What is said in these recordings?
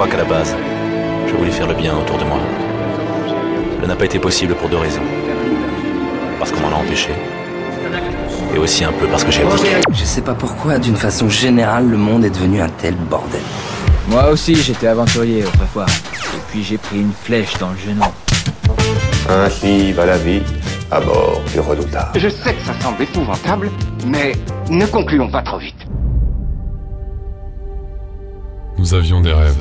crois qu'à la base, je voulais faire le bien autour de moi. Cela n'a pas été possible pour deux raisons. Parce qu'on m'en a empêché. Et aussi un peu parce que j'ai abdiqué. Je sais pas pourquoi, d'une façon générale, le monde est devenu un tel bordel. Moi aussi, j'étais aventurier autrefois. Et puis j'ai pris une flèche dans le genou. Ainsi va la vie à bord du redoutable. Je sais que ça semble épouvantable, mais ne concluons pas trop vite. Nous avions des rêves.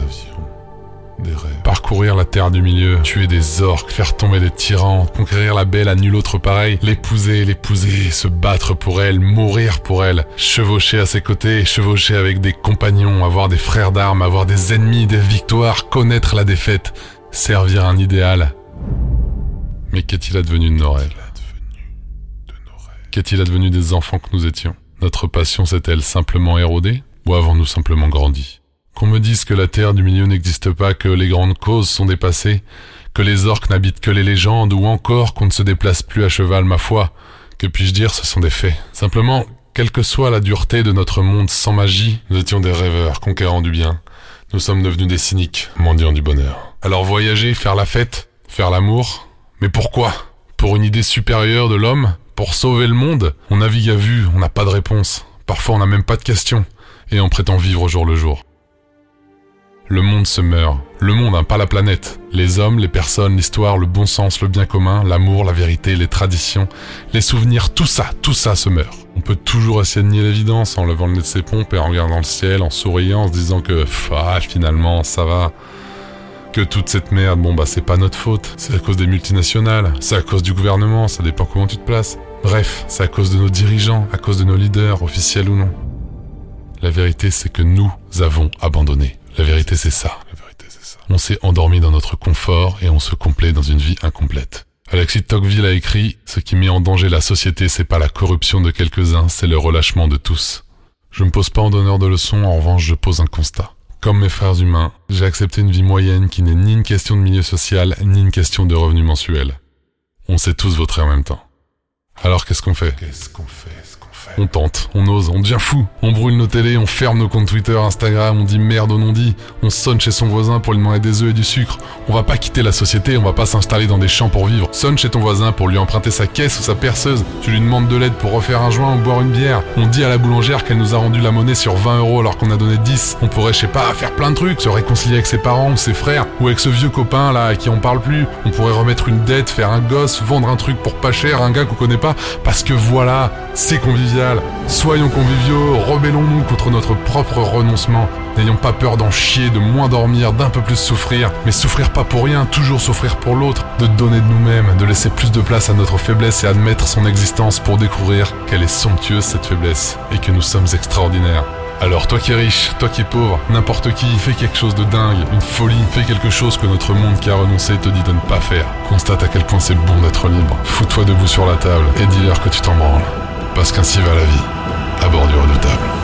Des rêves. Parcourir la terre du milieu, tuer des orques, faire tomber des tyrans, conquérir la belle à nul autre pareil, l'épouser, l'épouser, se battre pour elle, mourir pour elle, chevaucher à ses côtés, chevaucher avec des compagnons, avoir des frères d'armes, avoir des ennemis, des victoires, connaître la défaite, servir un idéal. Mais qu'est-il advenu de nos rêves? Qu'est-il advenu des enfants que nous étions? Notre passion s'est-elle simplement érodée Ou avons-nous simplement grandi? Qu'on me dise que la terre du milieu n'existe pas, que les grandes causes sont dépassées, que les orques n'habitent que les légendes, ou encore qu'on ne se déplace plus à cheval, ma foi, que puis-je dire, ce sont des faits. Simplement, quelle que soit la dureté de notre monde sans magie, nous étions des rêveurs, conquérants du bien. Nous sommes devenus des cyniques, mendiants du bonheur. Alors voyager, faire la fête, faire l'amour, mais pourquoi? Pour une idée supérieure de l'homme? Pour sauver le monde? On navigue à vue, on n'a pas de réponse. Parfois on n'a même pas de questions. Et on prétend vivre au jour le jour. Le monde se meurt. Le monde, hein, pas la planète. Les hommes, les personnes, l'histoire, le bon sens, le bien commun, l'amour, la vérité, les traditions, les souvenirs, tout ça, tout ça se meurt. On peut toujours essayer de nier l'évidence en levant le nez de ses pompes et en regardant le ciel, en souriant, en se disant que, ah, finalement, ça va. Que toute cette merde, bon bah c'est pas notre faute, c'est à cause des multinationales, c'est à cause du gouvernement, ça dépend comment tu te places. Bref, c'est à cause de nos dirigeants, à cause de nos leaders, officiels ou non. La vérité c'est que nous avons abandonné. La vérité c'est ça. La vérité c'est ça. On s'est endormi dans notre confort et on se complaît dans une vie incomplète. Alexis Tocqueville a écrit Ce qui met en danger la société, c'est pas la corruption de quelques-uns, c'est le relâchement de tous. Je me pose pas en donneur de leçons, en revanche, je pose un constat. Comme mes frères humains, j'ai accepté une vie moyenne qui n'est ni une question de milieu social, ni une question de revenus mensuels. On s'est tous voter en même temps. Alors qu'est-ce qu'on fait? Qu'est-ce qu'on fait? On tente, on ose, on devient fou. On brûle nos télés, on ferme nos comptes Twitter, Instagram, on dit merde au non-dit. On sonne chez son voisin pour lui demander des œufs et du sucre. On va pas quitter la société, on va pas s'installer dans des champs pour vivre. Sonne chez ton voisin pour lui emprunter sa caisse ou sa perceuse. Tu lui demandes de l'aide pour refaire un joint ou boire une bière. On dit à la boulangère qu'elle nous a rendu la monnaie sur 20 euros alors qu'on a donné 10. On pourrait, je sais pas, faire plein de trucs, se réconcilier avec ses parents ou ses frères, ou avec ce vieux copain là à qui on parle plus. On pourrait remettre une dette, faire un gosse, vendre un truc pour pas cher, un gars qu'on connaît pas, parce que voilà, c'est Soyons conviviaux, rebellons-nous contre notre propre renoncement. N'ayons pas peur d'en chier, de moins dormir, d'un peu plus souffrir. Mais souffrir pas pour rien, toujours souffrir pour l'autre. De donner de nous-mêmes, de laisser plus de place à notre faiblesse et admettre son existence pour découvrir qu'elle est somptueuse cette faiblesse et que nous sommes extraordinaires. Alors toi qui es riche, toi qui es pauvre, n'importe qui, fais quelque chose de dingue, une folie, fais quelque chose que notre monde qui a renoncé te dit de ne pas faire. Constate à quel point c'est bon d'être libre. Fous-toi debout sur la table et dis-leur que tu t'en branles. Parce qu'ainsi va la vie, à bord du redoutable.